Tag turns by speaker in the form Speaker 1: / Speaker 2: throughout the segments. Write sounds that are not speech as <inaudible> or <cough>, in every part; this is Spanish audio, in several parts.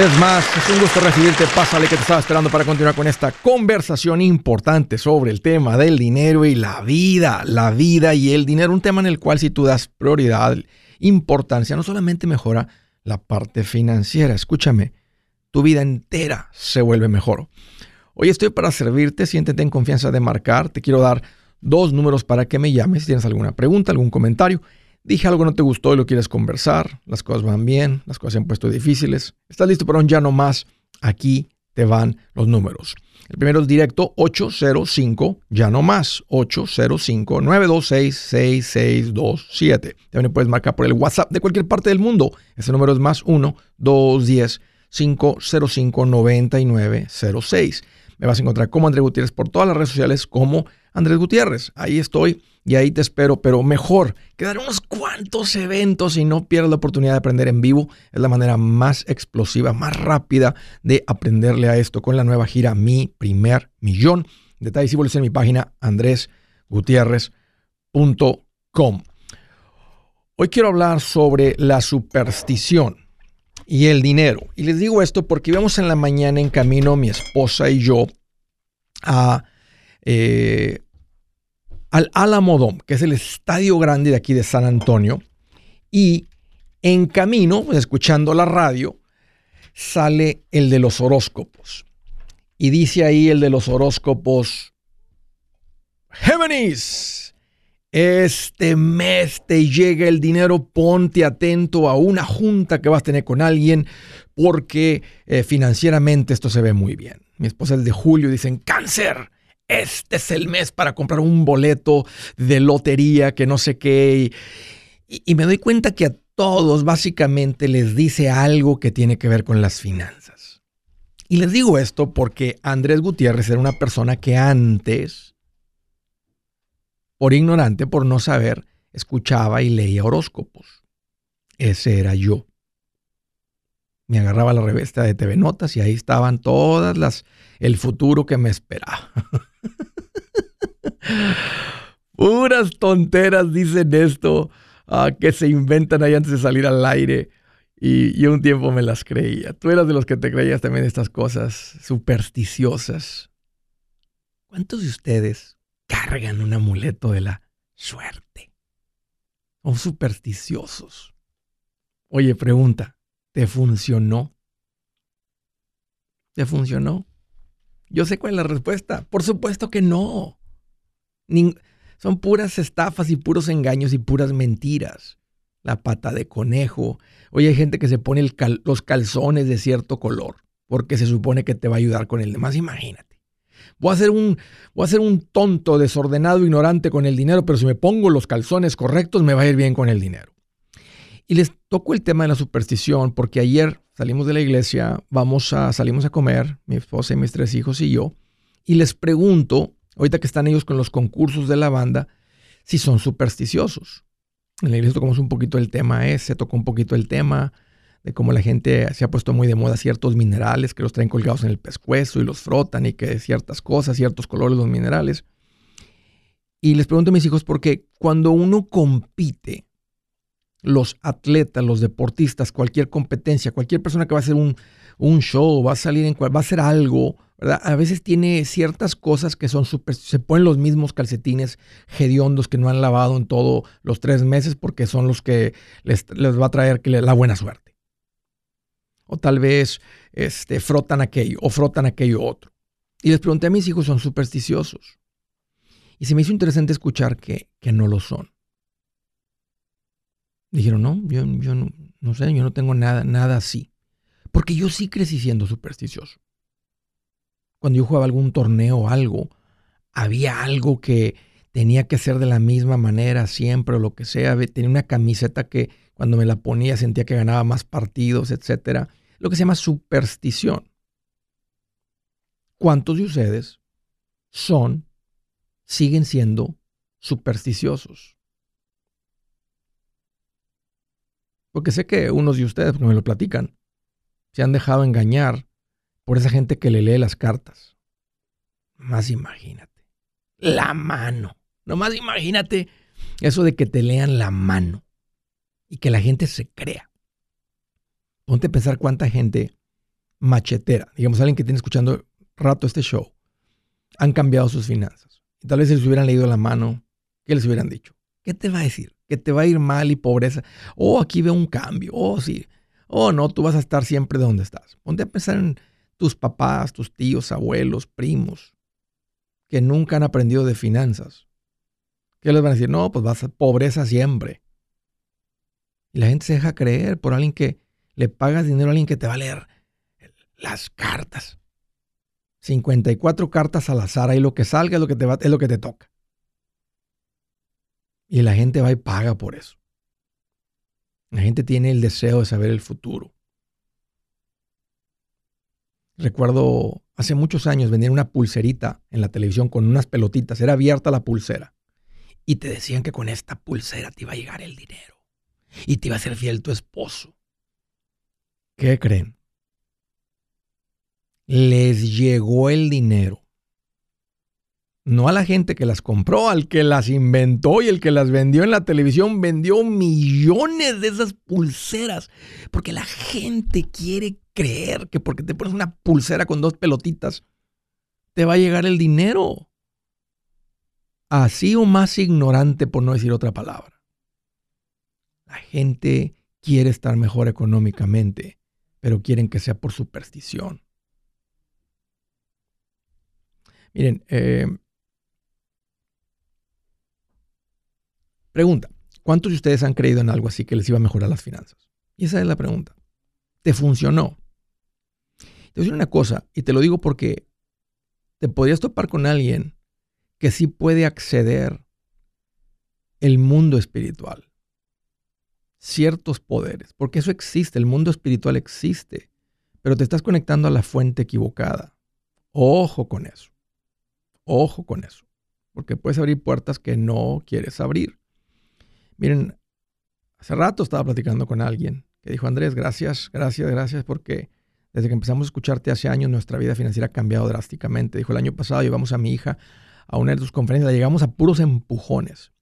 Speaker 1: vez más, es un gusto recibirte. Pásale que te estaba esperando para continuar con esta conversación importante sobre el tema del dinero y la vida. La vida y el dinero, un tema en el cual si tú das prioridad, importancia, no solamente mejora la parte financiera, escúchame, tu vida entera se vuelve mejor. Hoy estoy para servirte, siéntete en confianza de marcar. Te quiero dar dos números para que me llames si tienes alguna pregunta, algún comentario. Dije algo no te gustó y lo quieres conversar, las cosas van bien, las cosas se han puesto difíciles. ¿Estás listo para un ya no más? Aquí te van los números. El primero es directo 805, ya no más, 805-926-6627. También puedes marcar por el WhatsApp de cualquier parte del mundo. Ese número es más 1-210-505-9906. Me vas a encontrar como Andrés Gutiérrez por todas las redes sociales como Andrés Gutiérrez. Ahí estoy y ahí te espero, pero mejor, quedar unos cuantos eventos y no pierdas la oportunidad de aprender en vivo. Es la manera más explosiva, más rápida de aprenderle a esto con la nueva gira Mi Primer Millón. Detalles y vuelves en mi página andresgutierrez.com. Hoy quiero hablar sobre la superstición y el dinero. Y les digo esto porque íbamos en la mañana en camino mi esposa y yo a... Eh, al Alamodom, que es el estadio grande de aquí de San Antonio, y en camino, escuchando la radio, sale el de los horóscopos. Y dice ahí el de los horóscopos, Géminis, este mes te llega el dinero, ponte atento a una junta que vas a tener con alguien, porque eh, financieramente esto se ve muy bien. Mi esposa es de julio, dicen, cáncer este es el mes para comprar un boleto de lotería que no sé qué. Y, me doy cuenta que a todos básicamente les dice algo que tiene que ver con las finanzas. Y les digo esto porque Andrés Gutiérrez era una persona que antes, por ignorante, por no saber, escuchaba y leía horóscopos. Ese era yo. Me agarraba la revista de TV Notas y ahí estaban todas las el futuro que me esperaba. <laughs> Puras tonteras dicen esto, ah, que se inventan ahí antes de salir al aire. Y, un tiempo me las creía. Tú eras de los que te creías también estas cosas supersticiosas. ¿Cuántos de ustedes cargan un amuleto de la suerte? ¿O supersticiosos? Oye, pregunta, ¿te funcionó? ¿Te funcionó? Yo sé cuál es la respuesta. Por supuesto que no. son puras estafas y puros engaños y puras mentiras. La pata de conejo. Oye, hay gente que se pone los calzones de cierto color porque se supone que te va a ayudar con el demás. Imagínate. Voy a, ser un, voy a ser un tonto, desordenado, ignorante con el dinero, pero si me pongo los calzones correctos me va a ir bien con el dinero. Y les toco el tema de la superstición porque ayer salimos de la iglesia, vamos a, salimos a comer, mi esposa y mis tres hijos y yo, y les pregunto, ahorita que están ellos con los concursos de la banda, si son supersticiosos. En la iglesia tocamos un poquito el tema ese, tocó un poquito el tema de cómo la gente se ha puesto muy de moda ciertos minerales que los traen colgados en el pescuezo y los frotan y que ciertas cosas, ciertos colores los minerales. Y les pregunto a mis hijos porque cuando uno compite, los atletas, los deportistas, cualquier competencia, cualquier persona que va a hacer un, show, va a salir en va a hacer algo, ¿verdad? A veces tiene ciertas cosas que son súper, se ponen los mismos calcetines hediondos que no han lavado en todos los tres meses porque son los que les, va a traer la buena suerte. O tal vez este, frotan aquello o frotan aquello otro. Y les pregunté a mis hijos, ¿son supersticiosos? Y se me hizo interesante escuchar que, que no lo son. Dijeron, no, yo, yo no, sé, yo no tengo nada, nada así. Porque yo sí crecí siendo supersticioso. Cuando yo jugaba algún torneo o algo, había algo que tenía que ser de la misma manera siempre o lo que sea. Tenía una camiseta que cuando me la ponía sentía que ganaba más partidos, etcétera. Lo que se llama superstición. ¿Cuántos de ustedes son, siguen siendo supersticiosos? Porque sé que unos de ustedes, porque me lo platican, se han dejado engañar por esa gente que le lee las cartas. Más imagínate. La mano. Nomás imagínate eso de que te lean la mano y que la gente se crea. Ponte a pensar cuánta gente machetera, digamos alguien que tiene escuchando rato este show, han cambiado sus finanzas. Y tal vez si les hubieran leído la mano, ¿qué les hubieran dicho? ¿Qué te va a decir? Que te va a ir mal y pobreza. Oh, aquí veo un cambio. Oh, sí. Oh, no, tú vas a estar siempre donde estás. Ponte a pensar en tus papás, tus tíos, abuelos, primos, que nunca han aprendido de finanzas. ¿Qué les van a decir? No, pues vas a pobreza siempre. Y la gente se deja creer por alguien que le pagas dinero a alguien que te va a leer las cartas. 54 cartas al azar, ahí lo que salga lo que te, va, es lo que te toca. Y la gente va y paga por eso. La gente tiene el deseo de saber el futuro. Recuerdo hace muchos años vendían una pulserita en la televisión con unas pelotitas, era abierta la pulsera. Y te decían que con esta pulsera te iba a llegar el dinero y te iba a ser fiel tu esposo. ¿Qué creen? Les llegó el dinero. No a la gente que las compró, al que las inventó y el que las vendió en la televisión vendió millones de esas pulseras. Porque la gente quiere creer que porque te pones una pulsera con dos pelotitas, te va a llegar el dinero. Así o más ignorante por no decir otra palabra. La gente quiere estar mejor económicamente, pero quieren que sea por superstición. Miren, eh, pregunta, ¿cuántos de ustedes han creído en algo así que les iba a mejorar las finanzas? Y esa es la pregunta. ¿Te funcionó? Te voy a decir una cosa, y te lo digo porque te podrías topar con alguien que sí puede acceder el mundo espiritual ciertos poderes, porque eso existe, el mundo espiritual existe, pero te estás conectando a la fuente equivocada. Ojo con eso, ojo con eso, porque puedes abrir puertas que no quieres abrir. Miren, hace rato estaba platicando con alguien que dijo, Andrés, gracias, gracias, gracias, porque desde que empezamos a escucharte hace años nuestra vida financiera ha cambiado drásticamente. Dijo, el año pasado llevamos a mi hija a una de tus conferencias, llegamos a puros empujones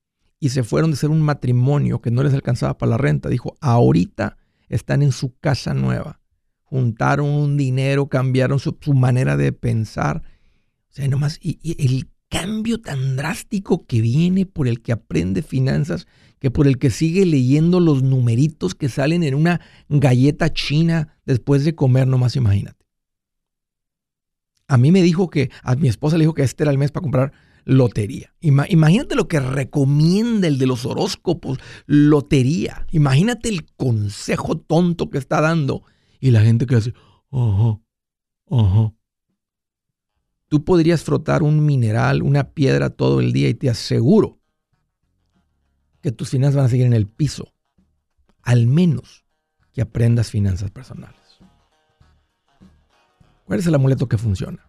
Speaker 1: y se fueron de ser un matrimonio que no les alcanzaba para la renta. Dijo, ahorita están en su casa nueva. Juntaron un dinero, cambiaron su, manera de pensar. O sea, nomás, y, el cambio tan drástico que viene por el que aprende finanzas, que por el que sigue leyendo los numeritos que salen en una galleta china después de comer, nomás imagínate. A mí me dijo que, a mi esposa le dijo que este era el mes para comprar lotería. imagínate lo que recomienda el de los horóscopos, lotería. Imagínate el consejo tonto que está dando. Y la gente que hace, ajá, ajá. Tú podrías frotar un mineral, una piedra todo el día y te aseguro que tus finanzas van a seguir en el piso. Al menos que aprendas finanzas personales. ¿Cuál es el amuleto que funciona?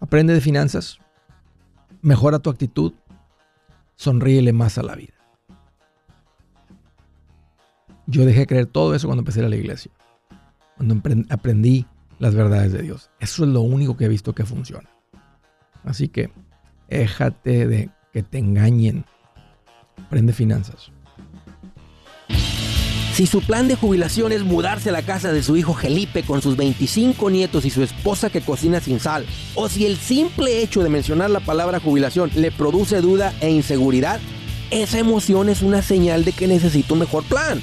Speaker 1: Aprende de finanzas, mejora tu actitud, sonríele más a la vida. Yo dejé de creer todo eso cuando empecé a, la iglesia, cuando aprendí las verdades de Dios. Eso es lo único que he visto que funciona. Así que déjate de que te engañen. Aprende finanzas.
Speaker 2: Si su plan de jubilación es mudarse a la casa de su hijo Felipe con sus 25 nietos y su esposa que cocina sin sal, o si el simple hecho de mencionar la palabra jubilación le produce duda e inseguridad, esa emoción es una señal de que necesita un mejor plan.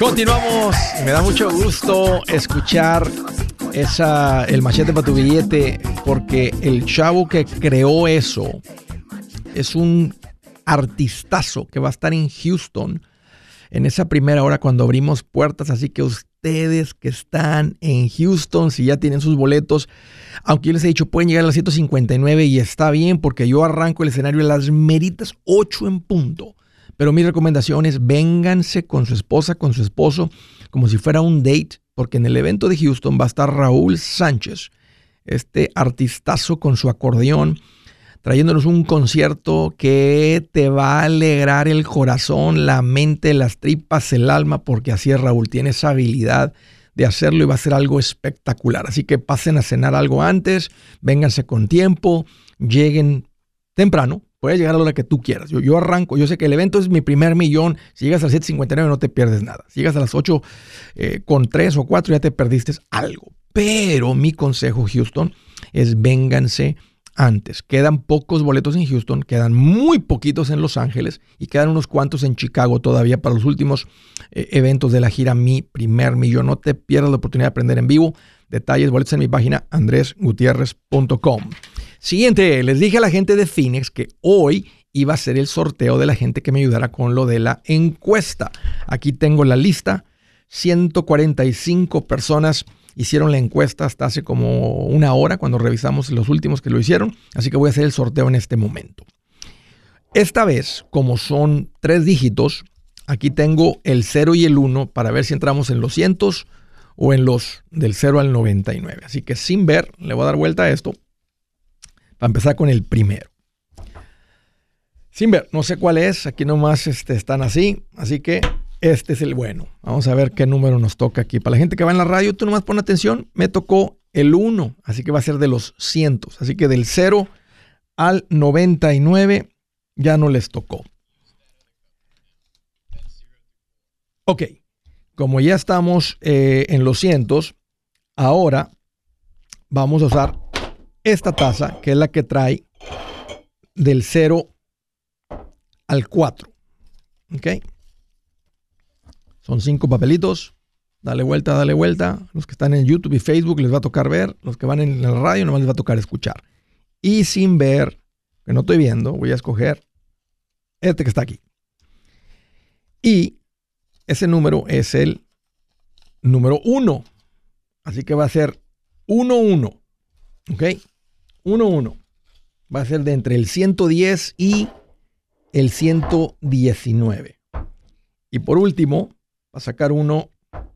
Speaker 1: Continuamos, me da mucho gusto escuchar esa, el machete para tu billete, porque el chavo que creó eso es un artistazo que va a estar en Houston en esa primera hora cuando abrimos puertas. Así que ustedes que están en Houston, si ya tienen sus boletos, aunque yo les he dicho, pueden llegar a las 159 y está bien porque yo arranco el escenario a las meritas 8 en punto. Pero mi recomendación es vénganse con su esposa, con su esposo, como si fuera un date, porque en el evento de Houston va a estar Raúl Sánchez, este artistazo con su acordeón trayéndonos un concierto que te va a alegrar el corazón, la mente, las tripas, el alma, porque así es Raúl, tiene esa habilidad de hacerlo y va a ser algo espectacular. Así que pasen a cenar algo antes, vénganse con tiempo, lleguen temprano, puedes llegar a la hora que tú quieras. Yo, arranco, yo sé que el evento es mi primer millón. Si llegas a las 7.59 no te pierdes nada. Si llegas a las 8 eh, con 3 o 4 ya te perdiste algo. Pero mi consejo, Houston, es vénganse antes. Quedan pocos boletos en Houston, quedan muy poquitos en Los Ángeles y quedan unos cuantos en Chicago todavía para los últimos eh, eventos de la gira Mi Primer Millón. No te pierdas la oportunidad de aprender en vivo. Detalles, boletos en mi página andresgutierrez.com. Siguiente, les dije a la gente de Phoenix que hoy iba a ser el sorteo de la gente que me ayudara con lo de la encuesta. Aquí tengo la lista, 145 personas hicieron la encuesta hasta hace como una hora cuando revisamos los últimos que lo hicieron, así que voy a hacer el sorteo en este momento. Esta vez, como son tres dígitos, aquí tengo el 0 y el 1 para ver si entramos en los cientos o en los del 0 al 99. Así que sin ver, le voy a dar vuelta a esto para empezar con el primero. Sin ver, no sé cuál es, aquí nomás este, están así, así que este es el bueno. Vamos a ver qué número nos toca aquí. Para la gente que va en la radio, tú nomás pon atención. Me tocó el 1, así que va a ser de los cientos. Así que del 0 al 99 ya no les tocó. Ok, como ya estamos eh, en los cientos, ahora vamos a usar esta taza, que es la que trae del 0 al 4. ¿Ok? Son cinco papelitos. Dale vuelta, dale vuelta. Los que están en YouTube y Facebook les va a tocar ver. Los que van en la radio nomás les va a tocar escuchar. Y sin ver, que no estoy viendo, voy a escoger este que está aquí. Y ese número es el número 1. Así que va a ser 1, 1. ¿Ok? 1, 1. Va a ser de entre el 110 y el 119. Y por último, a sacar uno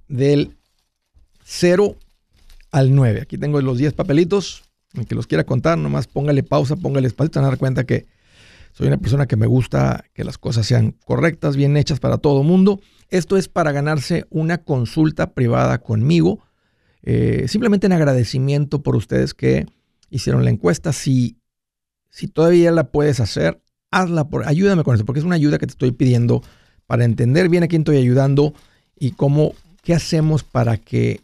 Speaker 1: del 0 al 9. Aquí tengo los 10 papelitos. El que los quiera contar, nomás póngale pausa, póngale espacio. Te van a dar cuenta que soy una persona que me gusta que las cosas sean correctas, bien hechas para todo mundo. Esto es para ganarse una consulta privada conmigo. Eh, simplemente en agradecimiento por ustedes que hicieron la encuesta. Si, si todavía la puedes hacer, hazla. Por, ayúdame con eso, porque es una ayuda que te estoy pidiendo para entender bien a quién estoy ayudando y cómo, qué hacemos para que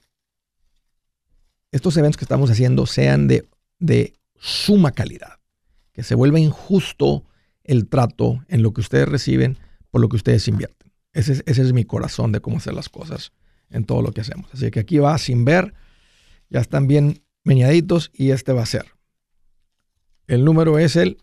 Speaker 1: estos eventos que estamos haciendo sean de, de suma calidad, que se vuelva injusto el trato en lo que ustedes reciben por lo que ustedes invierten. Ese es, ese es mi corazón de cómo hacer las cosas en todo lo que hacemos. Así que aquí va sin ver, ya están bien meñaditos y este va a ser El número es el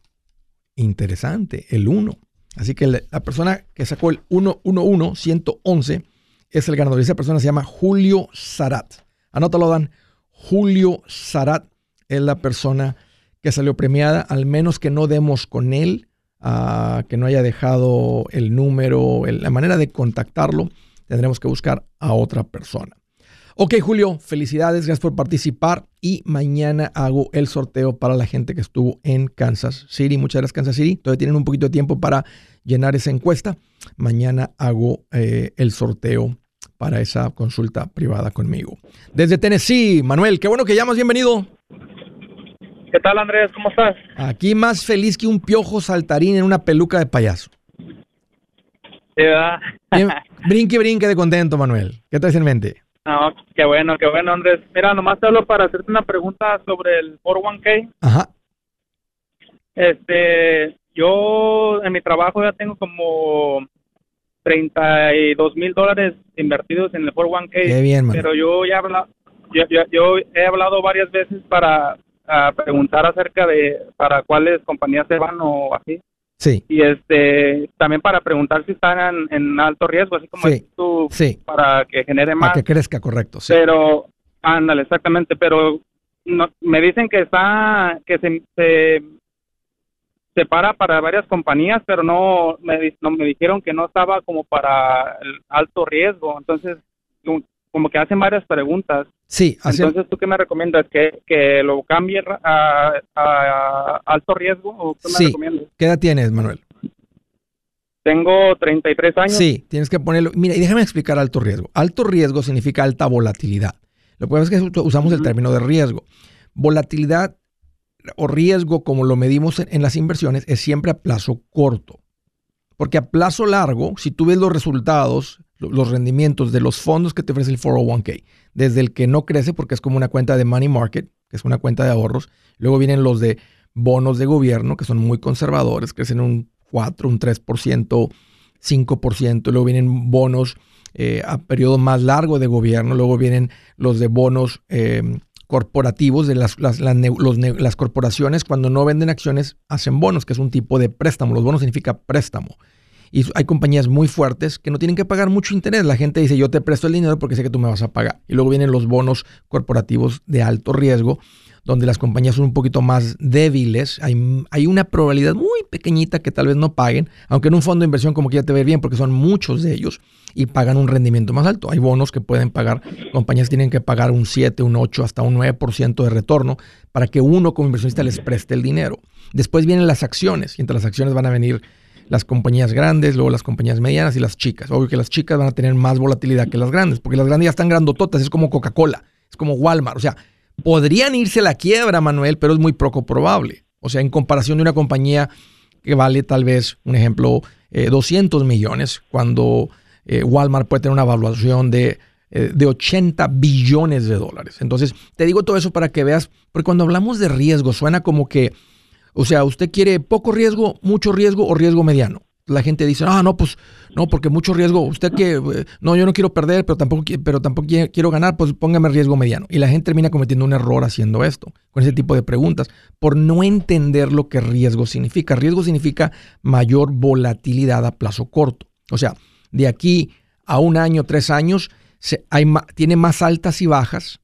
Speaker 1: interesante, el 1. Así que la persona que sacó el 111, 111, es el ganador. Esa persona se llama Julio Sarat. Anótalo, Dan. Julio Sarat es la persona que salió premiada, al menos que no demos con él, ah, que no haya dejado el número, la manera de contactarlo, tendremos que buscar a otra persona. Ok, Julio, felicidades, gracias por participar y mañana hago el sorteo para la gente que estuvo en Kansas City. Muchas gracias, Kansas City. Todavía tienen un poquito de tiempo para llenar esa encuesta. Mañana hago eh, el sorteo para esa consulta privada conmigo. Desde Tennessee, Manuel, qué bueno que llamas, bienvenido.
Speaker 3: ¿Qué tal, Andrés? ¿Cómo estás?
Speaker 1: Aquí más feliz que un piojo saltarín en una peluca de payaso.
Speaker 3: Sí, ¿verdad?
Speaker 1: brinque, brinque de contento, Manuel. ¿Qué traes en mente?
Speaker 3: No, qué bueno, qué bueno, Andrés. Mira, nomás te hablo para hacerte una pregunta sobre el 401k.
Speaker 1: Ajá.
Speaker 3: Este, yo en mi trabajo ya tengo como 32 mil dólares invertidos en el 401k.
Speaker 1: Qué bien,
Speaker 3: Pero yo ya habla, yo, yo, he hablado varias veces para preguntar acerca de para cuáles compañías se van o así.
Speaker 1: Sí.
Speaker 3: Y este, también para preguntar si están en, alto riesgo, así como tú, para que genere más.
Speaker 1: Para que crezca, correcto.
Speaker 3: Sí. Pero, ándale, exactamente, pero no, me dicen que está, que se, se separa para varias compañías, pero no me, no me dijeron que no estaba como para el alto riesgo. Entonces, como que hacen varias preguntas.
Speaker 1: Sí,
Speaker 3: Entonces, ¿tú qué me recomiendas? ¿Que, que lo cambie a, alto riesgo o qué me recomiendas?
Speaker 1: ¿Qué edad tienes, Manuel?
Speaker 3: Tengo 33 años.
Speaker 1: Sí, tienes que ponerlo. Mira, y déjame explicar alto riesgo. Alto riesgo significa alta volatilidad. Lo que pasa es que usamos el término de riesgo. Volatilidad o riesgo, como lo medimos en, las inversiones, es siempre a plazo corto. Porque a plazo largo, si tú ves los resultados, los rendimientos de los fondos que te ofrece el 401k, desde el que no crece porque es como una cuenta de money market, que es una cuenta de ahorros, luego vienen los de bonos de gobierno, que son muy conservadores, crecen un 4, un 3%, 5%, luego vienen bonos eh, a periodo más largo de gobierno, luego vienen los de bonos eh, corporativos, de las, las, las, corporaciones. Cuando no venden acciones hacen bonos, que es un tipo de préstamo. Los bonos significa préstamo. Y hay compañías muy fuertes que no tienen que pagar mucho interés. La gente dice, yo te presto el dinero porque sé que tú me vas a pagar. Y luego vienen los bonos corporativos de alto riesgo, donde las compañías son un poquito más débiles. Hay, hay una probabilidad muy pequeñita que tal vez no paguen, aunque en un fondo de inversión como que ya te ve bien, porque son muchos de ellos y pagan un rendimiento más alto. Hay bonos que pueden pagar, compañías tienen que pagar un 7, un 8, hasta un 9% de retorno para que uno como inversionista les preste el dinero. Después vienen las acciones y entre las acciones van a venir las compañías grandes, luego las compañías medianas y las chicas. Obvio que las chicas van a tener más volatilidad que las grandes, porque las grandes ya están grandototas, es como Coca-Cola, es como Walmart. O sea, podrían irse a la quiebra, Manuel, pero es muy poco probable. O sea, en comparación de una compañía que vale tal vez, un ejemplo, 200 eh, millones, cuando eh, Walmart puede tener una evaluación de, eh, de 80 billones de dólares. Entonces, te digo todo eso para que veas, porque cuando hablamos de riesgo suena como que, o sea, usted quiere poco riesgo, mucho riesgo o riesgo mediano. La gente dice, ah, no, pues, no, porque mucho riesgo. Usted que, eh, no, yo no quiero perder, pero tampoco, pero tampoco quiero ganar, pues póngame riesgo mediano. Y la gente termina cometiendo un error haciendo esto, con ese tipo de preguntas, por no entender lo que riesgo significa. Riesgo significa mayor volatilidad a plazo corto. O sea, de aquí a un año, tres años, tiene más altas y bajas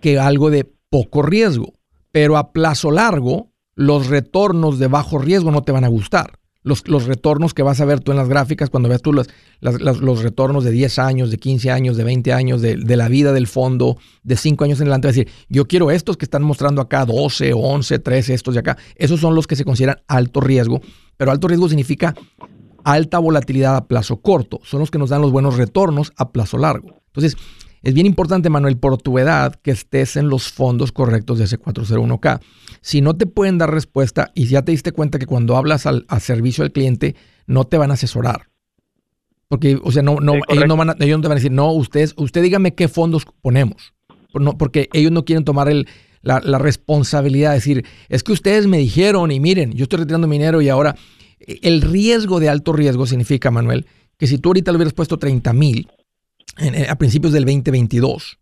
Speaker 1: que algo de poco riesgo. Pero a plazo largo, los retornos de bajo riesgo no te van a gustar. Los, los retornos que vas a ver tú en las gráficas, cuando veas tú los, los retornos de 10 años, de 15 años, de 20 años, de, la vida del fondo, de 5 años en adelante, vas a decir, yo quiero estos que están mostrando acá, 12, 11, 13, estos de acá. Esos son los que se consideran alto riesgo. Pero alto riesgo significa alta volatilidad a plazo corto. Son los que nos dan los buenos retornos a plazo largo. Entonces, es bien importante, Manuel, por tu edad, que estés en los fondos correctos de ese 401k. Si no te pueden dar respuesta y ya te diste cuenta que cuando hablas al servicio al cliente, no te van a asesorar. Porque, o sea, no, no, ellos, no van a, ellos no te van a decir, no, usted, usted dígame qué fondos ponemos. porque ellos no quieren tomar el, la, la, responsabilidad de decir, es que ustedes me dijeron y miren, yo estoy retirando mi dinero y ahora el riesgo de alto riesgo significa, Manuel, que si tú ahorita le hubieras puesto 30 mil a principios del 2022,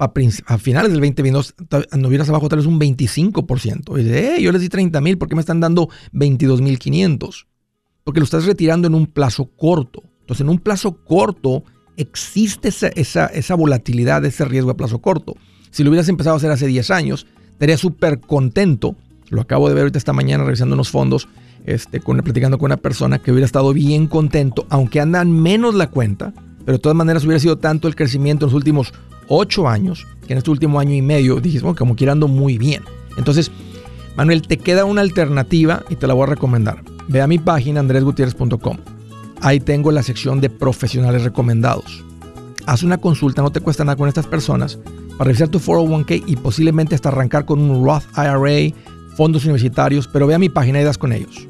Speaker 1: a finales del 2022 anduvieras abajo tal vez un 25%. Y dices, yo les di 30 mil, ¿por qué me están dando 22 mil 500? Porque lo estás retirando en un plazo corto. Entonces, en un plazo corto existe esa, esa, esa volatilidad, ese riesgo a plazo corto. Si lo hubieras empezado a hacer hace 10 años, estaría súper contento. Lo acabo de ver ahorita esta mañana revisando unos fondos, este, con, platicando con una persona que hubiera estado bien contento, aunque andan menos la cuenta, pero de todas maneras hubiera sido tanto el crecimiento en los últimos 8 años, que en este último año y medio dijiste, bueno, como que ando muy bien. Entonces, Manuel, te queda una alternativa y te la voy a recomendar. Ve a mi página andresgutierrez.com. Ahí tengo la sección de profesionales recomendados. Haz una consulta, no te cuesta nada con estas personas para revisar tu 401k y posiblemente hasta arrancar con un Roth IRA, fondos universitarios, pero ve a mi página y das con ellos.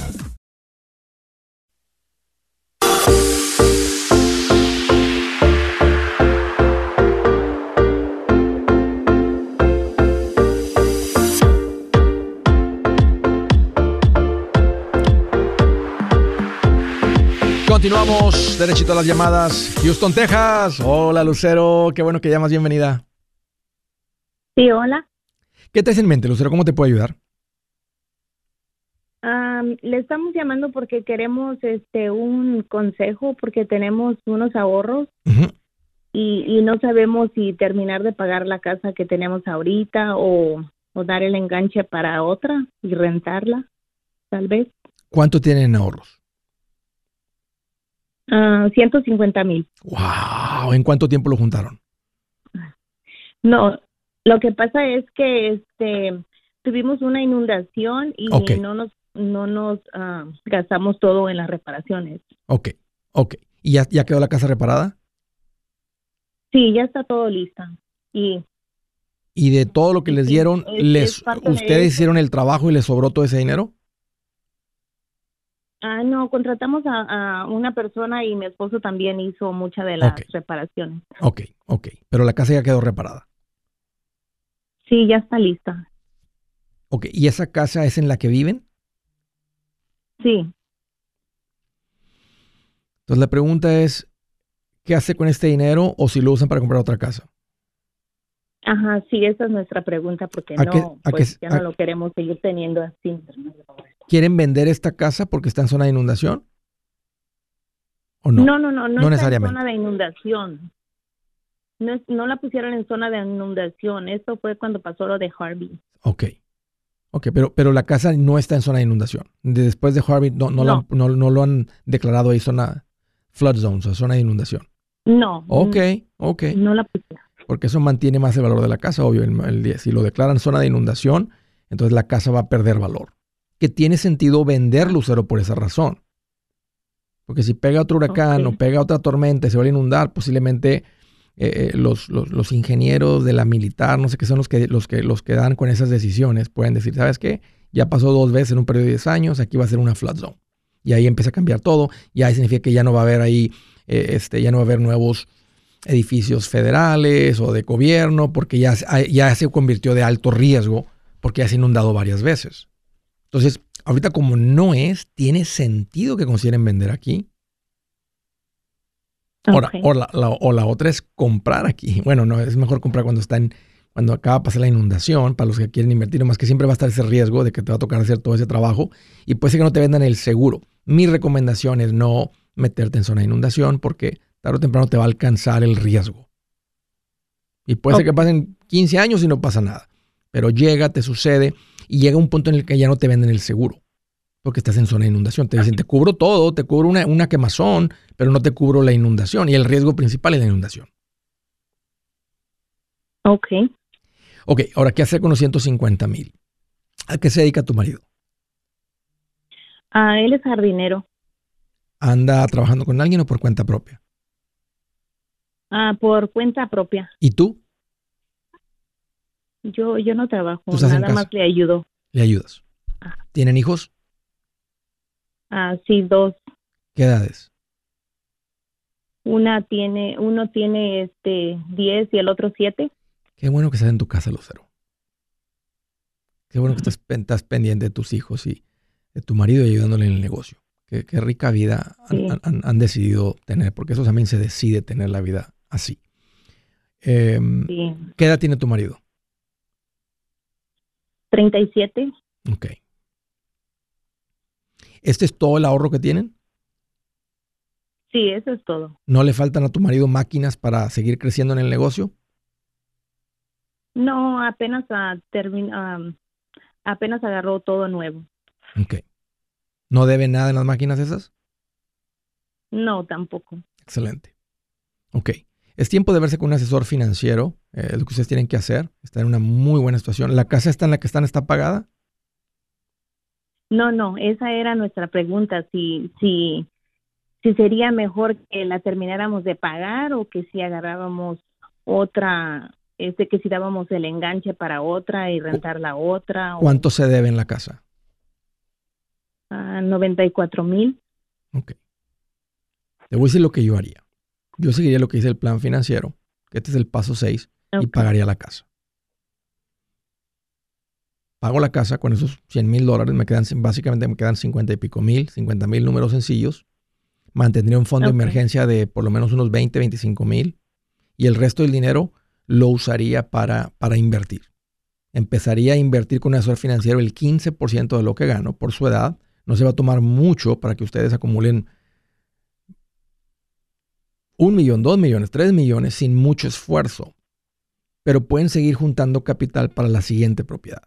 Speaker 1: Continuamos derechito a las llamadas. Houston, Texas. Hola, Lucero. Qué bueno que llamas. Bienvenida.
Speaker 4: Sí, hola.
Speaker 1: ¿Qué te hace en mente, Lucero? ¿Cómo te puedo ayudar?
Speaker 4: le estamos llamando porque queremos este un consejo porque tenemos unos ahorros y, y, no sabemos si terminar de pagar la casa que tenemos ahorita o, o dar el enganche para otra y rentarla, tal vez.
Speaker 1: ¿Cuánto tienen ahorros?
Speaker 4: 150 mil.
Speaker 1: ¡Wow! ¿En cuánto tiempo lo juntaron?
Speaker 4: No, lo que pasa es que este tuvimos una inundación y no nos no nos ah, gastamos todo en las reparaciones.
Speaker 1: Ok, ok. ¿Y ya, ya quedó la casa reparada?
Speaker 4: Sí, ya está todo lista. Y
Speaker 1: ¿Y de todo lo que les dieron, les, ustedes hicieron el trabajo y les sobró todo ese dinero?
Speaker 4: Ah, no, contratamos a, una persona y mi esposo también hizo muchas de las reparaciones.
Speaker 1: Ok, ok. Pero la casa ya quedó reparada.
Speaker 4: Sí, ya está lista.
Speaker 1: Ok, ¿y esa casa es en la que viven?
Speaker 4: Sí.
Speaker 1: Entonces la pregunta es, ¿qué hace con este dinero o si lo usan para comprar otra casa?
Speaker 4: Ajá, sí, esa es nuestra pregunta porque no, pues ya no lo queremos seguir teniendo así.
Speaker 1: ¿Quieren vender esta casa porque está en zona de inundación?
Speaker 4: ¿O no? No, no, no, no, está en zona de inundación. No, no la pusieron en zona de inundación. Esto fue cuando pasó lo de Harvey.
Speaker 1: Ok. Ok, pero, pero la casa no está en zona de inundación. Después de Harvey no, no, no. Lo, lo han declarado ahí zona flood zones o zona de inundación.
Speaker 4: No.
Speaker 1: Ok, ok.
Speaker 4: No la pusieron.
Speaker 1: Porque eso mantiene más el valor de la casa, obvio. El, el, si lo declaran zona de inundación, entonces la casa va a perder valor que tiene sentido vender Lucero por esa razón. Porque si pega otro huracán o pega otra tormenta y se va a inundar, posiblemente eh, eh, los, los, ingenieros de la militar, no sé qué son los que, los, que, los que dan con esas decisiones, pueden decir, ¿sabes qué? Ya pasó dos veces en un periodo de 10 años, aquí va a ser una flat zone. Y ahí empieza a cambiar todo, y ahí significa que ya no va a haber ahí, eh, este, ya no va a haber nuevos edificios federales o de gobierno, porque ya, ya se convirtió de alto riesgo, porque ya se ha inundado varias veces. Entonces, ahorita como no es, tiene sentido que consideren vender aquí. Ahora, o, la, otra es comprar aquí. <laughs> Bueno, no, es mejor comprar cuando está en, cuando acaba de pasar la inundación, para los que quieren invertir, más que siempre va a estar ese riesgo de que te va a tocar hacer todo ese trabajo y puede ser que no te vendan el seguro. Mi recomendación es no meterte en zona de inundación porque tarde o temprano te va a alcanzar el riesgo. Y puede ser que pasen 15 años y no pasa nada. Pero llega, te sucede y llega un punto en el que ya no te venden el seguro. Porque estás en zona de inundación. Te dicen, te cubro todo, te cubro una, una quemazón, pero no te cubro la inundación. Y el riesgo principal es la inundación.
Speaker 4: Ok.
Speaker 1: Ok, ahora, ¿qué hacer con los 150 mil? ¿A qué se dedica tu marido?
Speaker 4: Ah, él es jardinero.
Speaker 1: ¿Anda trabajando con alguien o por cuenta propia?
Speaker 4: Ah, por cuenta propia.
Speaker 1: ¿Y tú?
Speaker 4: Yo, yo no trabajo, nada más le ayudo.
Speaker 1: ¿Le ayudas? Ah. ¿Tienen hijos?
Speaker 4: Ah, sí, dos.
Speaker 1: ¿Qué edades?
Speaker 4: Una tiene, uno tiene este 10 y el otro 7.
Speaker 1: Qué bueno que estás en tu casa, Lucero. Qué bueno que estás, estás pendiente de tus hijos y de tu marido y ayudándole en el negocio. Qué, rica vida han, decidido tener, porque eso también se decide tener la vida así. Em, ¿Qué edad tiene tu marido?
Speaker 4: 37.
Speaker 1: Ok. ¿Este es todo el ahorro que tienen?
Speaker 4: Sí, eso es todo.
Speaker 1: ¿No le faltan a tu marido máquinas para seguir creciendo en el negocio?
Speaker 4: No, apenas a, apenas agarró todo nuevo.
Speaker 1: Ok. ¿No debe nada en las máquinas esas?
Speaker 4: No, tampoco.
Speaker 1: Excelente. Ok. Es tiempo de verse con un asesor financiero. Eh, lo que ustedes tienen que hacer. Está en una muy buena situación. ¿La casa está en la que están está pagada?
Speaker 4: No, no. Esa era nuestra pregunta. Si, si, si sería mejor que la termináramos de pagar o que si agarrábamos otra, este, que si dábamos el enganche para otra y rentar la otra.
Speaker 1: ¿Cuánto se debe en la casa?
Speaker 4: 94 mil.
Speaker 1: Ok. Te voy a decir lo que yo haría. Yo seguiría lo que dice el plan financiero, que este es el paso 6, y pagaría la casa. Pago la casa con esos 100 mil dólares, me quedan, básicamente me quedan 50 y pico mil, 50 mil números sencillos. Mantendría un fondo de emergencia de por lo menos unos 20, 25 mil. Y el resto del dinero lo usaría para, para invertir. Empezaría a invertir con un asesor financiero el 15% de lo que gano por su edad no se va a tomar mucho para que ustedes acumulen un millón, dos millones, tres millones sin mucho esfuerzo. Pero pueden seguir juntando capital para la siguiente propiedad.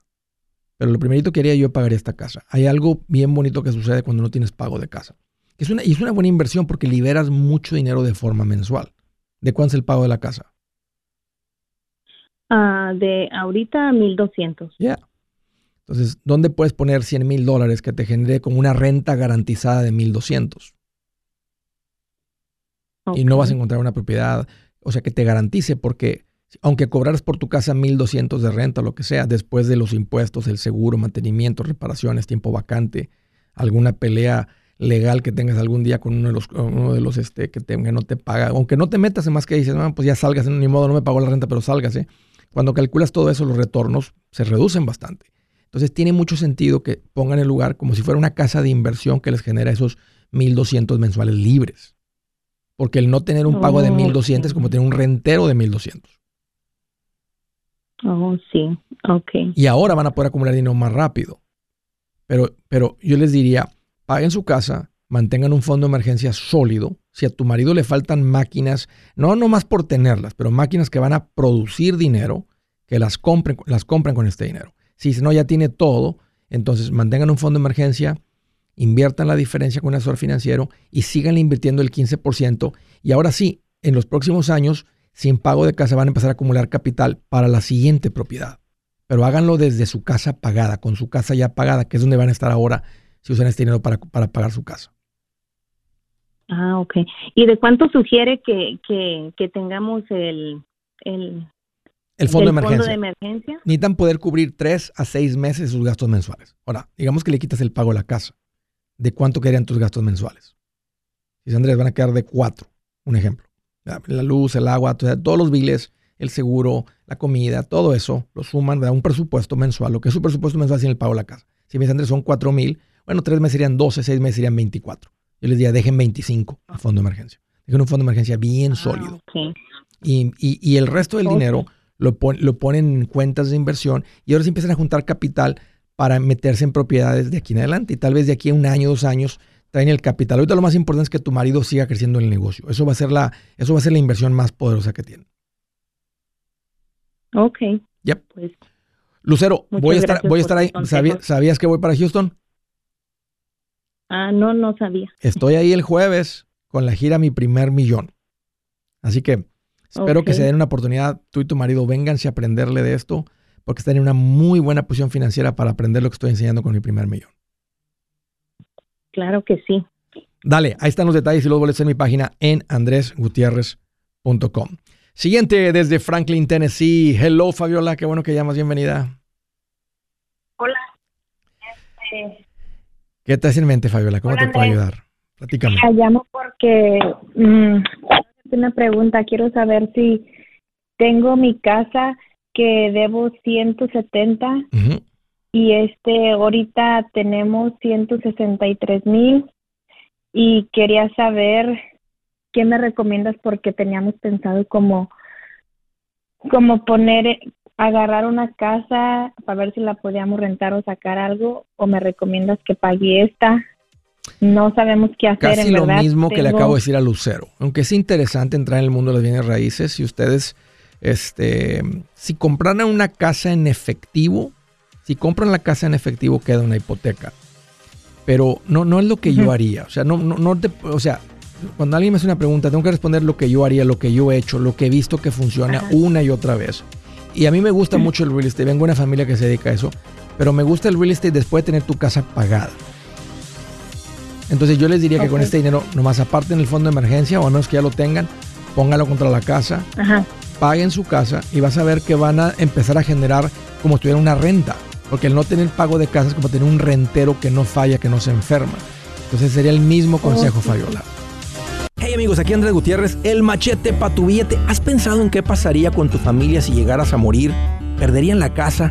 Speaker 1: Pero lo primerito que haría yo pagaría esta casa. Hay algo bien bonito que sucede cuando no tienes pago de casa. Es una, y es una buena inversión porque liberas mucho dinero de forma mensual. ¿De cuánto es el pago de la casa?
Speaker 4: Ah, de ahorita 1200.
Speaker 1: Ya. Entonces, ¿dónde puedes poner 100 mil dólares que te genere como una renta garantizada de 1200? Y no vas a encontrar una propiedad, o sea, que te garantice, porque aunque cobraras por tu casa 1200 de renta lo que sea, después de los impuestos, el seguro, mantenimiento, reparaciones, tiempo vacante, alguna pelea legal que tengas algún día con uno de los, uno de los este, que, te, no te paga, aunque no te metas en más que dices, no, pues ya salgas, ni modo, no me pagó la renta, pero salgas. ¿eh? Cuando calculas todo eso, los retornos se reducen bastante. Entonces tiene mucho sentido que pongan el lugar como si fuera una casa de inversión que les genera esos 1.200 mensuales libres. Porque el no tener un pago de 1.200 es como tener un rentero de 1.200.
Speaker 4: Oh, sí, ok.
Speaker 1: Y ahora van a poder acumular dinero más rápido. Pero, pero yo les diría, paguen su casa, mantengan un fondo de emergencia sólido. Si a tu marido le faltan máquinas, no nomás por tenerlas, pero máquinas que van a producir dinero, que las compren, las compren con este dinero. Si no, ya tiene todo, entonces mantengan un fondo de emergencia, inviertan la diferencia con un asesor financiero y sigan invirtiendo el 15%. Y ahora sí, en los próximos años, sin pago de casa, van a empezar a acumular capital para la siguiente propiedad. Pero háganlo desde su casa pagada, con su casa ya pagada, que es donde van a estar ahora si usan este dinero para, pagar su casa.
Speaker 4: Ah, ok. ¿Y de cuánto sugiere que, que, tengamos el,
Speaker 1: el fondo, de emergencia. de emergencia. Necesitan poder cubrir tres a seis meses sus gastos mensuales. Ahora, digamos que le quitas el pago a la casa. ¿De cuánto quedarían tus gastos mensuales? Dice Andrés, van a quedar de cuatro. Un ejemplo. La luz, el agua, todos los biles, el seguro, la comida, todo eso lo suman, da un presupuesto mensual. Lo que es su presupuesto mensual sin el pago a la casa. Si me dice Andrés, son cuatro mil, bueno, tres meses serían 12, seis meses serían 24. Yo les diría, dejen 25 a fondo de emergencia. Dejen un fondo de emergencia bien ah, sólido. y, el resto del dinero lo, lo ponen en cuentas de inversión y ahora se empiezan a juntar capital para meterse en propiedades de aquí en adelante. Y tal vez de aquí a un año, dos años, traen el capital. Ahorita lo más importante es que tu marido siga creciendo en el negocio. Eso va a ser la, eso va a ser la inversión más poderosa que tiene.
Speaker 4: Ok.
Speaker 1: Yep. Pues, Lucero, voy a estar, voy a estar ahí. ¿Sabías que voy para Houston?
Speaker 4: Ah, no, no sabía.
Speaker 1: Estoy ahí el jueves con la gira Mi Primer Millón. Así que espero que se den una oportunidad, tú y tu marido, vénganse a aprenderle de esto, porque están en una muy buena posición financiera para aprender lo que estoy enseñando con Mi Primer Millón.
Speaker 4: Claro que sí.
Speaker 1: Dale, ahí están los detalles y los boletos en mi página en andresgutierrez.com. Siguiente desde Franklin, Tennessee. Hello, Fabiola, qué bueno que llamas, bienvenida.
Speaker 5: Hola.
Speaker 1: Este, ¿Qué te hace en mente, Fabiola? ¿Cómo te puedo ayudar? Platícame.
Speaker 4: Me llamo porque mm, una pregunta. Quiero saber si tengo mi casa que debo 170 y este ahorita tenemos 163 mil y quería saber qué me recomiendas porque teníamos pensado como como poner agarrar una casa para ver si la podíamos rentar o sacar algo o me recomiendas que pague esta. No sabemos qué hacer
Speaker 1: Casi lo mismo que le acabo de decir a Lucero. Aunque es interesante entrar en el mundo de las bienes raíces si ustedes este si compraran una casa en efectivo si compran la casa en efectivo queda una hipoteca pero no, no es lo que yo haría. O sea, no, no, no te, o sea, cuando alguien me hace una pregunta, tengo que responder lo que yo haría, lo que yo he hecho, lo que he visto que funciona una y otra vez. Y a mí me gusta mucho el real estate. Vengo de una familia que se dedica a eso. Pero me gusta el real estate después de tener tu casa pagada. Entonces yo les diría que con este dinero, nomás aparte en el fondo de emergencia, o a menos que ya lo tengan, póngalo contra la casa, paguen su casa y vas a ver que van a empezar a generar como si tuviera una renta. Porque el no tener pago de casa es como tener un rentero que no falla, que no se enferma. Entonces sería el mismo consejo, Fabiola. Hey amigos, aquí Andrés Gutiérrez, el machete para tu billete. ¿Has pensado en qué pasaría con tu familia si llegaras a morir? ¿Perderían la casa?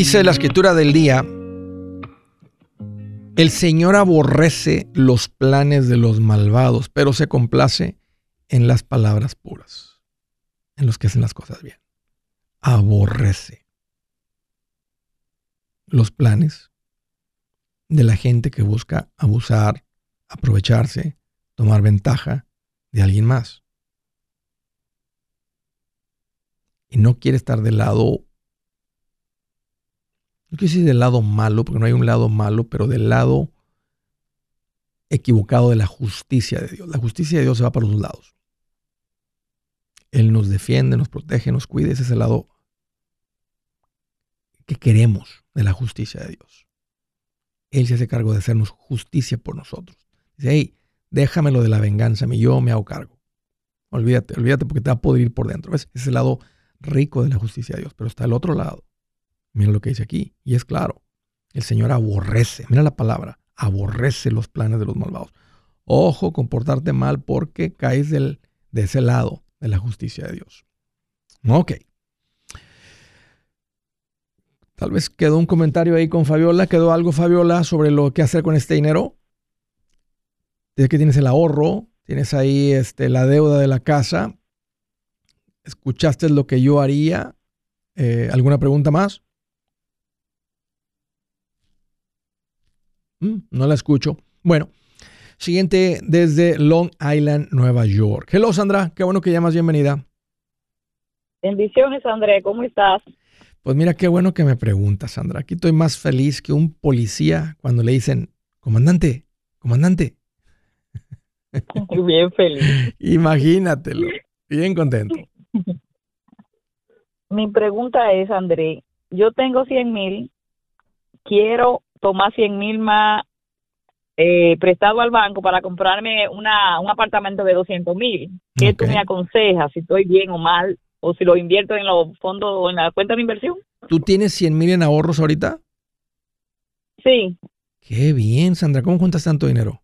Speaker 1: Dice la escritura del día, el Señor aborrece los planes de los malvados, pero se complace en las palabras puras, en los que hacen las cosas bien. Aborrece los planes de la gente que busca abusar, aprovecharse, tomar ventaja de alguien más. Y no quiere estar del lado no quiero decir del lado malo, porque no hay un lado malo, pero del lado equivocado de la justicia de Dios. La justicia de Dios se va para los dos lados. Él nos defiende, nos protege, nos cuida. Ese es el lado que queremos de la justicia de Dios. Él se hace cargo de hacernos justicia por nosotros. Dice, hey, déjamelo de la venganza, yo me hago cargo. Olvídate, olvídate porque te va a podrir por dentro. Ese es el lado rico de la justicia de Dios, pero está el otro lado Mira lo que dice aquí. Y es claro, el Señor aborrece, mira la palabra, aborrece los planes de los malvados. Ojo, comportarte mal porque caes del, de ese lado de la justicia de Dios. Ok. Tal vez quedó un comentario ahí con Fabiola. ¿Quedó algo, Fabiola, sobre lo que hacer con este dinero? Dice que tienes el ahorro, tienes ahí este, la deuda de la casa. ¿Escuchaste lo que yo haría? Eh, ¿Alguna pregunta más? Mm, no la escucho. Bueno, siguiente desde Long Island, Nueva York. Hello, Sandra. Qué bueno que llamas. Bienvenida.
Speaker 5: Bendiciones, André. ¿Cómo estás?
Speaker 1: Pues mira, qué bueno que me preguntas, Sandra. Aquí estoy más feliz que un policía cuando le dicen, comandante, comandante. <laughs>
Speaker 5: bien feliz.
Speaker 1: Imagínatelo. Bien contento.
Speaker 5: Mi pregunta es, André, yo tengo 100 mil, quiero tomar 100 mil más eh, prestado al banco para comprarme una, un apartamento de 200 mil. ¿Qué tú me aconsejas? Si estoy bien o mal, o si lo invierto en los fondos o en la cuenta de inversión.
Speaker 1: ¿Tú tienes 100 mil en ahorros ahorita?
Speaker 5: Sí.
Speaker 1: Qué bien, Sandra. ¿Cómo juntas tanto dinero?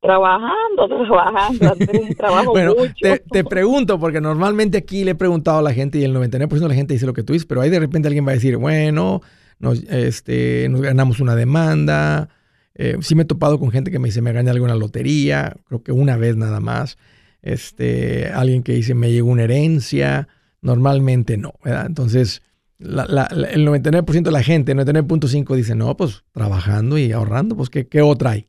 Speaker 5: Trabajando, <laughs> trabajando, trabajo
Speaker 1: bueno,
Speaker 5: mucho.
Speaker 1: Te, te, pregunto, porque normalmente aquí le he preguntado a la gente y el 99% de la gente dice lo que tú dices, pero ahí de repente alguien va a decir, bueno, nos, este, nos ganamos una demanda. Eh, sí me he topado con gente que me dice, me gané alguna lotería, creo que una vez nada más. Este, alguien que dice, me llegó una herencia. Normalmente no, ¿verdad? Entonces, la, la, el 99% de la gente, el 99.5 dice, no, pues trabajando y ahorrando, pues ¿qué, qué otra hay?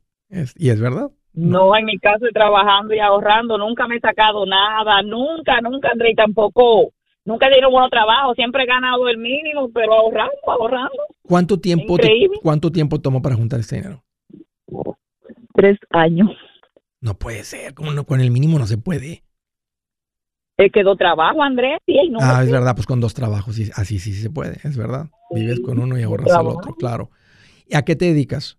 Speaker 1: Y es verdad.
Speaker 5: No, en mi caso, trabajando y ahorrando, nunca me he sacado nada, nunca, nunca, André, tampoco, nunca he tenido buen trabajo, siempre he ganado el mínimo, pero ahorrando, ahorrando.
Speaker 1: ¿Cuánto tiempo, te, ¿cuánto tiempo tomó para juntar este dinero?
Speaker 5: Tres años.
Speaker 1: No puede ser, como no, con el mínimo no se puede.
Speaker 5: Eh, quedó trabajo, Andrés. Sí, no
Speaker 1: ah, es verdad, pues con dos trabajos, sí, así sí, sí se puede, es verdad. Vives con uno y ahorras al otro, claro. ¿Y a qué te dedicas?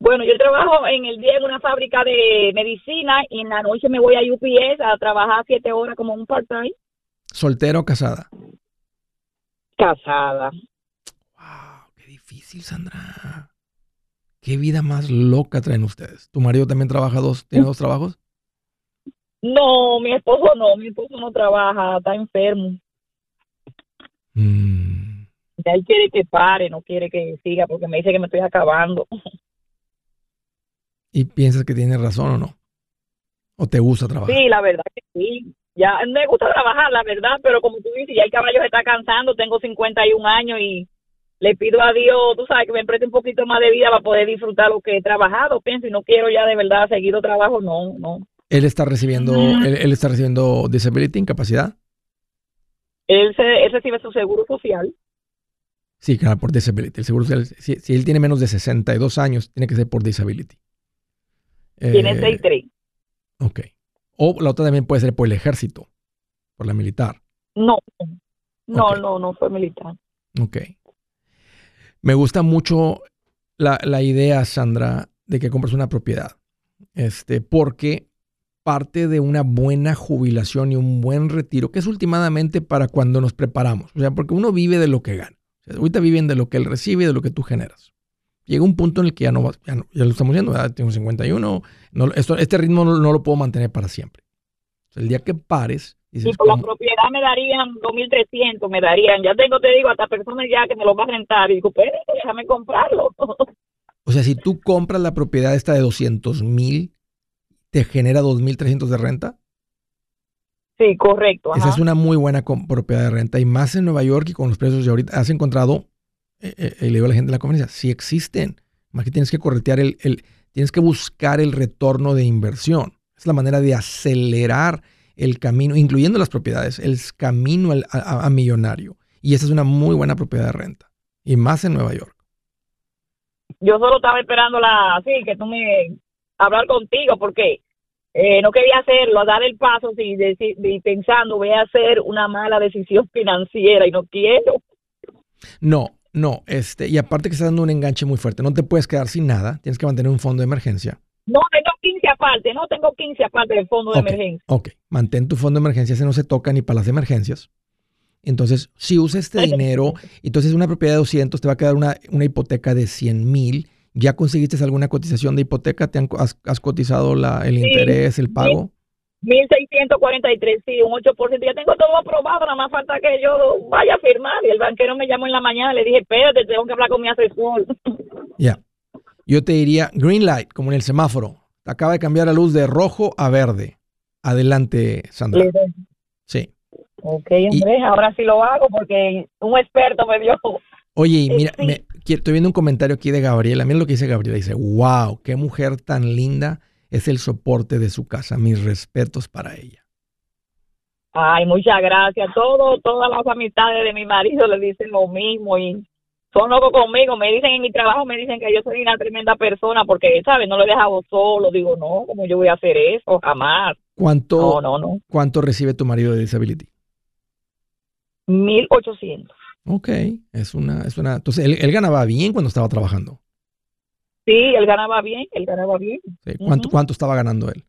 Speaker 5: Bueno, yo trabajo en el día en una fábrica de medicina y en la noche me voy a UPS a trabajar siete horas como un part-time.
Speaker 1: ¿Soltera o casada?
Speaker 5: Casada.
Speaker 1: Wow, qué difícil, Sandra. ¿Qué vida más loca traen ustedes? ¿Tu marido también trabaja dos, tiene dos trabajos?
Speaker 5: No, mi esposo no, mi esposo no trabaja, está enfermo.
Speaker 1: Mm.
Speaker 5: Él quiere que pare, no quiere que siga porque me dice que me estoy acabando.
Speaker 1: ¿Y piensas que tiene razón o no? ¿O te gusta trabajar?
Speaker 5: Sí, la verdad que sí. Ya me gusta trabajar, la verdad, pero como tú dices, ya el caballo se está cansando, tengo 51 años y le pido a Dios, tú sabes, que me preste un poquito más de vida para poder disfrutar lo que he trabajado, pienso, y no quiero ya de verdad seguir trabajo, no, no.
Speaker 1: ¿Él está recibiendo, él, está recibiendo disability, incapacidad?
Speaker 5: Él, se, él recibe su seguro social.
Speaker 1: Sí, claro, por disability. El seguro social, si, si, él tiene menos de 62 años, tiene que ser por disability.
Speaker 5: Tiene eh, 6'3".
Speaker 1: Ok. O la otra también puede ser por el ejército, por la militar.
Speaker 5: No, no, okay. no, no fue militar.
Speaker 1: Ok. Me gusta mucho la, la, idea, Sandra, de que compres una propiedad. Este, porque parte de una buena jubilación y un buen retiro, que es últimamente para cuando nos preparamos. O sea, porque uno vive de lo que gana. O sea, ahorita viven de lo que él recibe y de lo que tú generas. Llega un punto en el que ya no, ya, no, ya lo estamos viendo, ¿verdad? tengo 51, no, esto, este ritmo no, no, lo puedo mantener para siempre. O sea, el día que pares...
Speaker 5: Dices, y por la propiedad me darían 2.300, me darían, ya tengo, te digo, hasta personas ya que me lo van a rentar y digo, pues déjame comprarlo. <laughs>
Speaker 1: O sea, si tú compras la propiedad esta de 200 mil, ¿te genera 2.300 de renta?
Speaker 5: Sí, correcto.
Speaker 1: Esa es una muy buena propiedad de renta. Y más en Nueva York y con los precios de ahorita, has encontrado eh, eh, le digo a la gente en la conferencia, sí existen. Más que tienes que corretear el, el, tienes que buscar el retorno de inversión. Es la manera de acelerar el camino, incluyendo las propiedades, el camino al, a, a, millonario. Y esa es una muy buena propiedad de renta. Y más en Nueva York.
Speaker 5: Yo solo estaba esperando la, sí, que tú me hablar contigo porque eh, no quería hacerlo, dar el paso sí, de, de, pensando voy a hacer una mala decisión financiera y no quiero.
Speaker 1: No, no, este, y aparte que estás dando un enganche muy fuerte, no te puedes quedar sin nada, tienes que mantener un fondo de emergencia.
Speaker 5: No, tengo 15 aparte, no tengo 15 aparte del fondo de
Speaker 1: okay,
Speaker 5: emergencia.
Speaker 1: Ok, mantén tu fondo de emergencia, ese no se toca ni para las emergencias. Entonces, si usas este dinero, entonces una propiedad de 200 te va a quedar una, una hipoteca de 100 mil. ¿Ya conseguiste alguna cotización de hipoteca? ¿Te han, has, has, cotizado la, el sí, interés, el pago?
Speaker 5: Sí. 1643, sí, un 8%. Ya tengo todo aprobado, nada más falta que yo vaya a firmar. Y el banquero me llamó en la mañana, le dije, espérate, tengo que hablar con mi asesor. <laughs>
Speaker 1: Ya. Yeah. Yo te diría green light, como en el semáforo. Acaba de cambiar la luz de rojo a verde. Adelante, Sandra. Sí.
Speaker 5: Ok, Andrés, ahora sí lo hago porque un experto me dio.
Speaker 1: Oye, y mira, <laughs> sí. me, estoy viendo un comentario aquí de Gabriela. Mira lo que dice Gabriela. Dice, wow, qué mujer tan linda es el soporte de su casa. Mis respetos para ella.
Speaker 5: Ay, muchas gracias. Todo, todas las amistades de mi marido le dicen lo mismo y son locos conmigo, me dicen en mi trabajo, me dicen que yo soy una tremenda persona porque, ¿sabes? No lo he dejado solo, digo, no, ¿cómo yo voy a hacer eso? Jamás.
Speaker 1: ¿Cuánto,
Speaker 5: No, no, no.
Speaker 1: ¿Cuánto recibe tu marido de disability?
Speaker 5: 1800.
Speaker 1: Ok, es una, es una, entonces él, él ganaba bien cuando estaba trabajando.
Speaker 5: Sí, él ganaba bien, él ganaba bien.
Speaker 1: Sí, ¿Cuánto. ¿Cuánto estaba ganando él?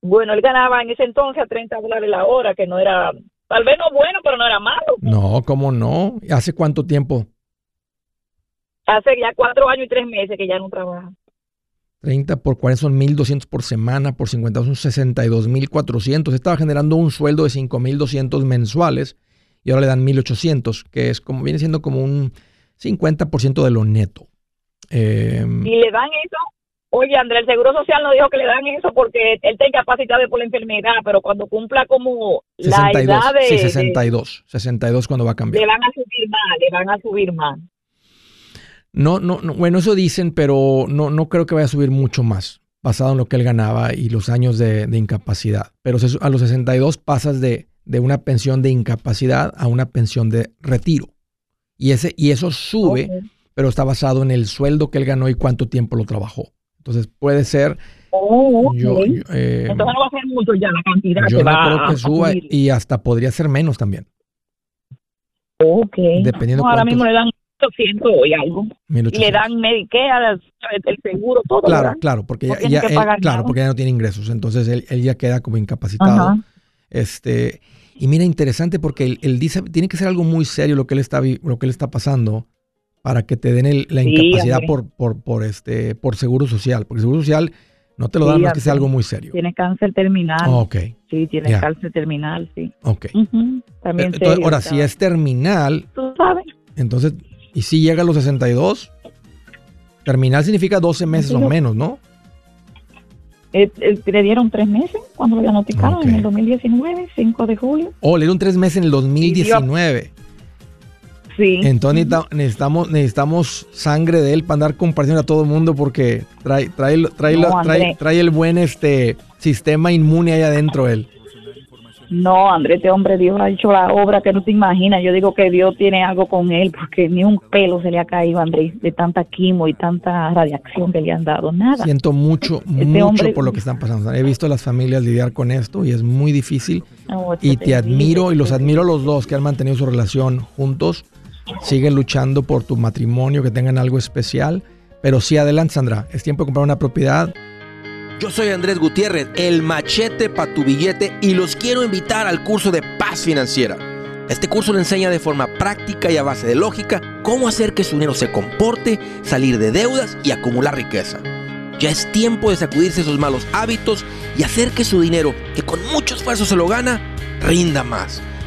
Speaker 5: Bueno, él ganaba en ese entonces a 30 dólares la hora, que no era, tal vez no bueno, pero no era malo.
Speaker 1: No, ¿cómo no? ¿Hace cuánto tiempo?
Speaker 5: Hace ya cuatro años y tres meses que ya no trabaja.
Speaker 1: 30 por 40 son 1.200 por semana, por 50 son 62.400. Estaba generando un sueldo de 5.200 mensuales y ahora le dan 1.800, que es como viene siendo como un 50% de lo neto. Eh,
Speaker 5: Y le dan eso. Oye, André, el Seguro Social nos dijo que le dan eso porque él está incapacitado por la enfermedad, pero cuando cumpla como la
Speaker 1: 62,
Speaker 5: edad de,
Speaker 1: sí,
Speaker 5: de-
Speaker 1: 62, 62 cuando va a cambiar.
Speaker 5: le van a subir más, le van a subir más.
Speaker 1: No, no, no, bueno, eso dicen, pero no, no creo que vaya a subir mucho más, basado en lo que él ganaba y los años de, de incapacidad. Pero a los 62 pasas de, de una pensión de incapacidad a una pensión de retiro. Y, ese, y eso sube. Pero está basado en el sueldo que él ganó y cuánto tiempo lo trabajó. Entonces puede ser,
Speaker 5: Oh,
Speaker 1: yo, yo, eh,
Speaker 5: Entonces no va a ser mucho ya la cantidad
Speaker 1: yo
Speaker 5: que
Speaker 1: no
Speaker 5: va
Speaker 1: creo
Speaker 5: a
Speaker 1: que suba y hasta podría ser menos también.
Speaker 5: Ok.
Speaker 1: Dependiendo
Speaker 5: No, ahora
Speaker 1: cuántos-
Speaker 5: mismo le dan 800 y algo. Y
Speaker 1: 1800.
Speaker 5: le dan Medicare, el, seguro, todo.
Speaker 1: Claro,
Speaker 5: ¿verdad?
Speaker 1: claro, porque
Speaker 5: No
Speaker 1: ya, él- claro,
Speaker 5: nada.
Speaker 1: porque ya no tiene ingresos, entonces él, él ya queda como incapacitado.
Speaker 5: Ajá.
Speaker 1: Este, y mira, interesante porque él, él dice, tiene que ser algo muy serio lo que él está, lo que él está pasando para que te den el- la
Speaker 5: Sí,
Speaker 1: incapacidad por, por, por, este, por seguro social, porque seguro social no te lo
Speaker 5: Sí,
Speaker 1: dan más que sea algo muy serio.
Speaker 5: Tiene cáncer terminal.
Speaker 1: Oh, ok,
Speaker 5: Sí, tiene cáncer terminal, sí.
Speaker 1: ok.
Speaker 5: También
Speaker 1: Entonces,
Speaker 5: serio,
Speaker 1: ahora, si es terminal,
Speaker 5: Tú sabes.
Speaker 1: entonces, y si llega a los 62, terminal significa 12 meses o menos, ¿no?
Speaker 5: Eh, eh, le dieron tres meses cuando lo diagnosticaron en el 2019, 5 de julio.
Speaker 1: O le dieron tres meses en el 2019.
Speaker 5: Sí.
Speaker 1: Entonces necesita- necesitamos, necesitamos sangre de él para andar compartiendo a todo el mundo porque trae, trae, trae,
Speaker 5: No,
Speaker 1: trae, el buen este sistema inmune ahí adentro él.
Speaker 5: No, André, este hombre, Dios ha hecho la obra que no te imaginas. Yo digo que Dios tiene algo con él porque ni un pelo se le ha caído, André, de tanta quimo y tanta radiación que le han dado. Nada.
Speaker 1: Siento mucho,
Speaker 5: Este
Speaker 1: mucho
Speaker 5: hombre-
Speaker 1: por lo que están pasando. He visto a las familias lidiar con esto y es muy difícil.
Speaker 5: No,
Speaker 1: Y
Speaker 5: es
Speaker 1: te admiro y los
Speaker 5: esto es
Speaker 1: admiro a los dos que han mantenido su relación juntos. Siguen luchando por tu matrimonio, que tengan algo especial. Pero sí, adelante, Sandra. Es tiempo de comprar una propiedad.
Speaker 2: Yo soy Andrés Gutiérrez, el machete para tu billete y los quiero invitar al curso de paz financiera. Este curso le enseña de forma práctica y a base de lógica cómo hacer que su dinero se comporte, salir de deudas y acumular riqueza. Ya es tiempo de sacudirse esos malos hábitos y hacer que su dinero, que con mucho esfuerzo se lo gana, rinda más.